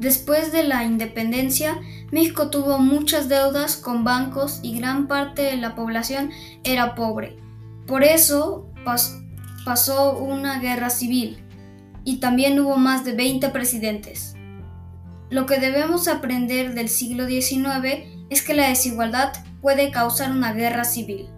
Después de la independencia, México tuvo muchas deudas con bancos y gran parte de la población era pobre. Por eso pasó una guerra civil y también hubo más de 20 presidentes. Lo que debemos aprender del siglo XIX es que la desigualdad puede causar una guerra civil.